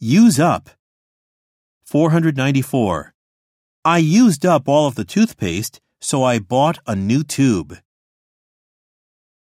Use up. 494. I used up all of the toothpaste, so I bought a new tube.